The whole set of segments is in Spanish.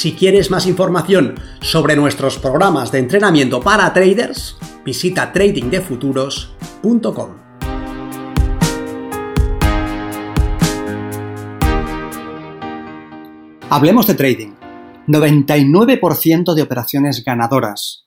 Si quieres más información sobre nuestros programas de entrenamiento para traders, visita tradingdefuturos.com. Hablemos de trading. 99% de operaciones ganadoras.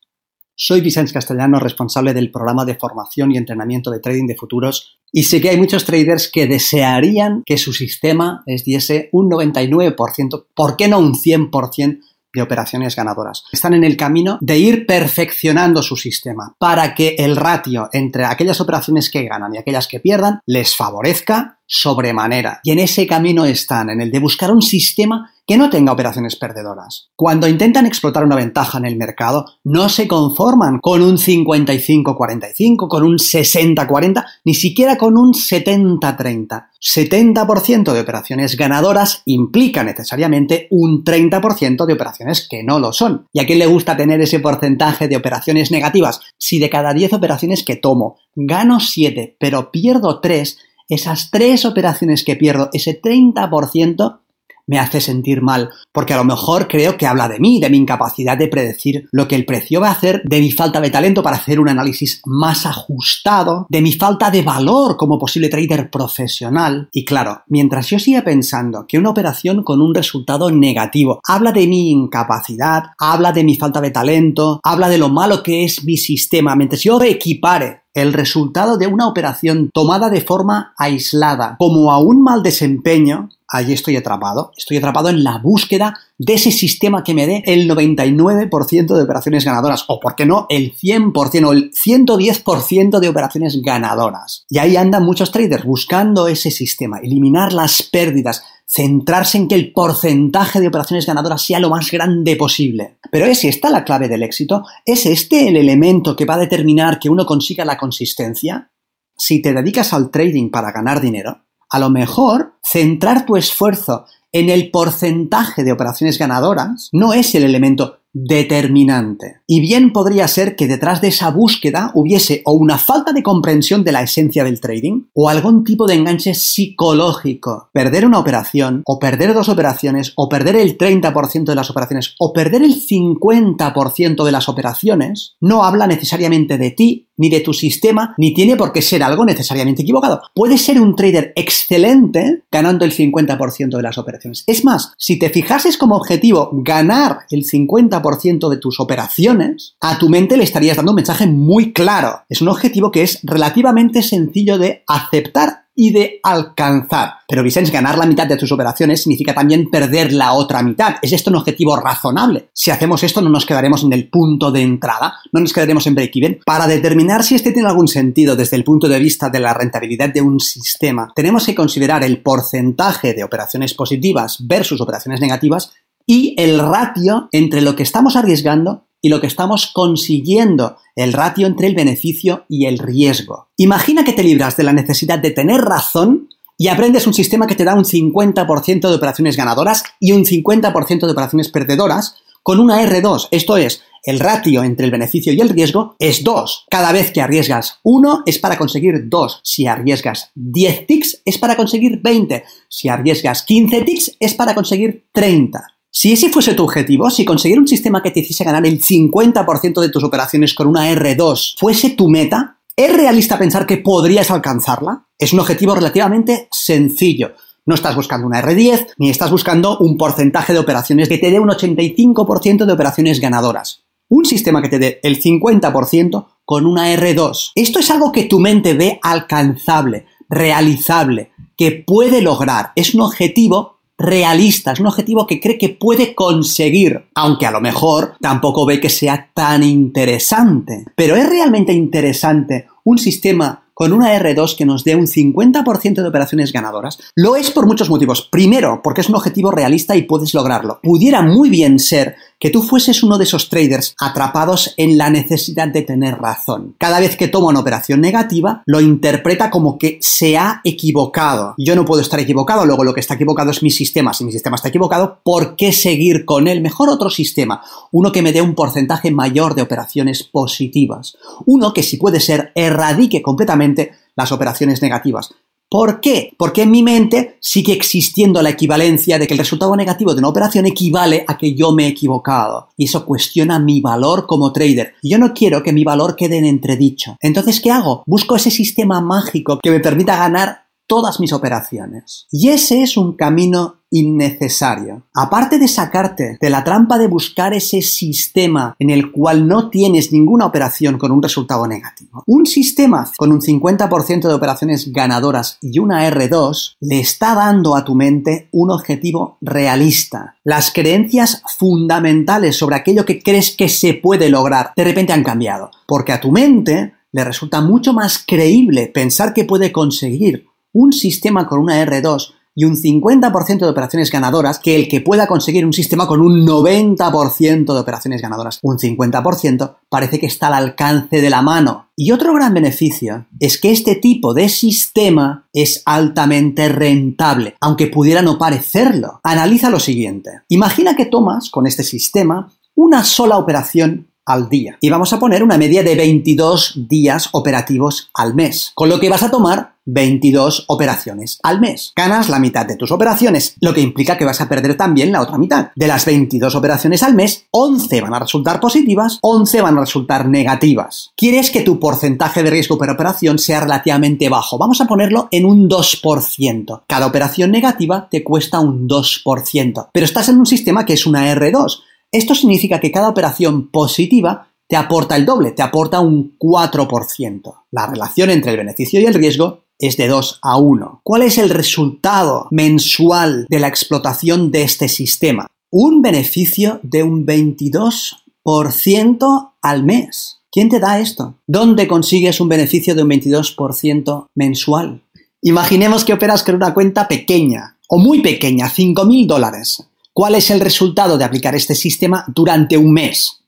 Soy Vicente Castellano, responsable del programa de formación y entrenamiento de trading de futuros, y sé que hay muchos traders que desearían que su sistema les diese un 99%, ¿por qué no un 100%? de operaciones ganadoras. Están en el camino de ir perfeccionando su sistema para que el ratio entre aquellas operaciones que ganan y aquellas que pierdan les favorezca sobremanera. Y en ese camino están, en el de buscar un sistema que no tenga operaciones perdedoras. Cuando intentan explotar una ventaja en el mercado, no se conforman con un 55-45, con un 60-40, ni siquiera con un 70-30. 70% de operaciones ganadoras implica necesariamente un 30% de operaciones que no lo son. ¿Y a quién le gusta tener ese porcentaje de operaciones negativas? Si de cada 10 operaciones que tomo, gano 7, pero pierdo 3, esas 3 operaciones que pierdo, ese 30%, me hace sentir mal, porque a lo mejor creo que habla de mí, de mi incapacidad de predecir lo que el precio va a hacer, de mi falta de talento para hacer un análisis más ajustado, de mi falta de valor como posible trader profesional. Y claro, mientras yo siga pensando que una operación con un resultado negativo habla de mi incapacidad, habla de mi falta de talento, habla de lo malo que es mi sistema, mientras yo equipare el resultado de una operación tomada de forma aislada como a un mal desempeño, allí estoy atrapado. Estoy atrapado en la búsqueda de ese sistema que me dé el 99% de operaciones ganadoras, o por qué no, el 100% o el 110% de operaciones ganadoras. Y ahí andan muchos traders buscando ese sistema, eliminar las pérdidas, centrarse en que el porcentaje de operaciones ganadoras sea lo más grande posible. Pero es esta la clave del éxito? ¿Es este el elemento que va a determinar que uno consiga la consistencia? Si te dedicas al trading para ganar dinero, a lo mejor centrar tu esfuerzo en el porcentaje de operaciones ganadoras no es el elemento determinante. Y bien podría ser que detrás de esa búsqueda hubiese o una falta de comprensión de la esencia del trading o algún tipo de enganche psicológico. Perder una operación o perder dos operaciones o perder el 30% de las operaciones o perder el 50% de las operaciones no habla necesariamente de ti ni de tu sistema, ni tiene por qué ser algo necesariamente equivocado. Puede ser un trader excelente ganando el 50% de las operaciones. Es más, si te fijases como objetivo ganar el 50% de tus operaciones, a tu mente le estarías dando un mensaje muy claro. Es un objetivo que es relativamente sencillo de aceptar y de alcanzar. Pero Vicens, ganar la mitad de tus operaciones significa también perder la otra mitad. ¿Es esto un objetivo razonable? Si hacemos esto no nos quedaremos en el punto de entrada, no nos quedaremos en break-even. Para determinar si este tiene algún sentido desde el punto de vista de la rentabilidad de un sistema, tenemos que considerar el porcentaje de operaciones positivas versus operaciones negativas y el ratio entre lo que estamos arriesgando y lo que estamos consiguiendo, el ratio entre el beneficio y el riesgo. Imagina que te libras de la necesidad de tener razón y aprendes un sistema que te da un 50% de operaciones ganadoras y un 50% de operaciones perdedoras con una R2. Esto es, el ratio entre el beneficio y el riesgo es 2. Cada vez que arriesgas 1 es para conseguir 2. Si arriesgas 10 ticks es para conseguir 20. Si arriesgas 15 ticks es para conseguir 30. Si ese fuese tu objetivo, si conseguir un sistema que te hiciese ganar el 50% de tus operaciones con una R2 fuese tu meta, ¿es realista pensar que podrías alcanzarla? Es un objetivo relativamente sencillo. No estás buscando una R10, ni estás buscando un porcentaje de operaciones que te dé un 85% de operaciones ganadoras. Un sistema que te dé el 50% con una R2. Esto es algo que tu mente ve alcanzable, realizable, que puede lograr. Es un objetivo realista, es un objetivo que cree que puede conseguir, aunque a lo mejor tampoco ve que sea tan interesante. Pero ¿es realmente interesante un sistema con una R2 que nos dé un 50% de operaciones ganadoras? Lo es por muchos motivos. Primero, porque es un objetivo realista y puedes lograrlo. Pudiera muy bien ser que tú fueses uno de esos traders atrapados en la necesidad de tener razón. Cada vez que toma una operación negativa, lo interpreta como que se ha equivocado. Yo no puedo estar equivocado, luego lo que está equivocado es mi sistema. Si mi sistema está equivocado, ¿por qué seguir con él? Mejor otro sistema, uno que me dé un porcentaje mayor de operaciones positivas. Uno que si puede ser erradique completamente las operaciones negativas. ¿Por qué? Porque en mi mente sigue existiendo la equivalencia de que el resultado negativo de una operación equivale a que yo me he equivocado. Y eso cuestiona mi valor como trader. Y yo no quiero que mi valor quede en entredicho. Entonces, ¿qué hago? Busco ese sistema mágico que me permita ganar todas mis operaciones. Y ese es un camino innecesario. Aparte de sacarte de la trampa de buscar ese sistema en el cual no tienes ninguna operación con un resultado negativo, un sistema con un 50% de operaciones ganadoras y una R2 le está dando a tu mente un objetivo realista. Las creencias fundamentales sobre aquello que crees que se puede lograr de repente han cambiado, porque a tu mente le resulta mucho más creíble pensar que puede conseguir un sistema con una R2 y un 50% de operaciones ganadoras que el que pueda conseguir un sistema con un 90% de operaciones ganadoras. Un 50% parece que está al alcance de la mano. Y otro gran beneficio es que este tipo de sistema es altamente rentable, aunque pudiera no parecerlo. Analiza lo siguiente. Imagina que tomas con este sistema una sola operación al día. Y vamos a poner una media de 22 días operativos al mes, con lo que vas a tomar 22 operaciones al mes. Ganas la mitad de tus operaciones, lo que implica que vas a perder también la otra mitad. De las 22 operaciones al mes, 11 van a resultar positivas, 11 van a resultar negativas. Quieres que tu porcentaje de riesgo por operación sea relativamente bajo. Vamos a ponerlo en un 2%. Cada operación negativa te cuesta un 2%. Pero estás en un sistema que es una R2 esto significa que cada operación positiva te aporta el doble, te aporta un 4%. La relación entre el beneficio y el riesgo es de 2 a 1. ¿Cuál es el resultado mensual de la explotación de este sistema? Un beneficio de un 22% al mes. ¿Quién te da esto? ¿Dónde consigues un beneficio de un 22% mensual? Imaginemos que operas con una cuenta pequeña o muy pequeña, 5.000 dólares. ¿Cuál es el resultado de aplicar este sistema durante un mes?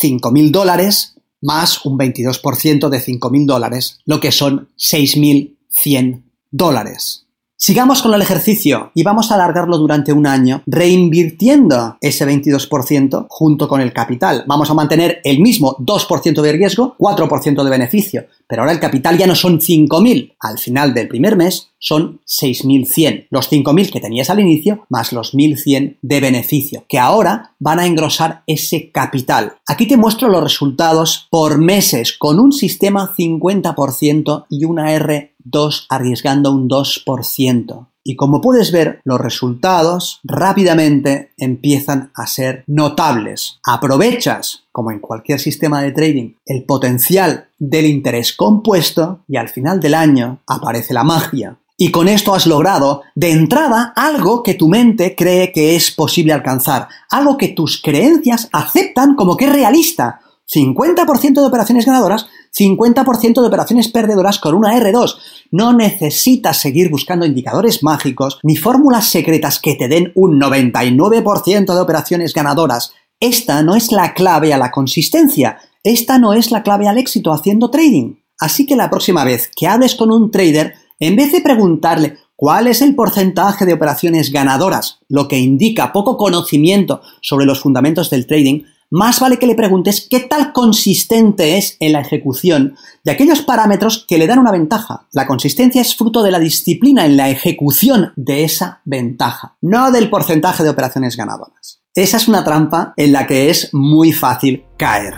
5.000 dólares más un 22% de 5.000 dólares, lo que son 6.100 dólares. Sigamos con el ejercicio y vamos a alargarlo durante un año reinvirtiendo ese 22% junto con el capital. Vamos a mantener el mismo 2% de riesgo, 4% de beneficio, pero ahora el capital ya no son 5.000. Al final del primer mes son 6.100. Los 5.000 que tenías al inicio más los 1.100 de beneficio, que ahora van a engrosar ese capital. Aquí te muestro los resultados por meses con un sistema 50% y una R 2 arriesgando un 2%. Y como puedes ver, los resultados rápidamente empiezan a ser notables. Aprovechas, como en cualquier sistema de trading, el potencial del interés compuesto y al final del año aparece la magia. Y con esto has logrado, de entrada, algo que tu mente cree que es posible alcanzar, algo que tus creencias aceptan como que es realista. 50% de operaciones ganadoras 50% de operaciones perdedoras con una R2. No necesitas seguir buscando indicadores mágicos ni fórmulas secretas que te den un 99% de operaciones ganadoras. Esta no es la clave a la consistencia. Esta no es la clave al éxito haciendo trading. Así que la próxima vez que hables con un trader, en vez de preguntarle cuál es el porcentaje de operaciones ganadoras, lo que indica poco conocimiento sobre los fundamentos del trading, más vale que le preguntes qué tal consistente es en la ejecución de aquellos parámetros que le dan una ventaja. La consistencia es fruto de la disciplina en la ejecución de esa ventaja, no del porcentaje de operaciones ganadoras. Esa es una trampa en la que es muy fácil caer.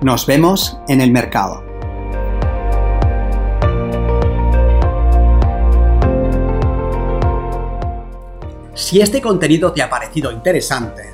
Nos vemos en el mercado. Si este contenido te ha parecido interesante,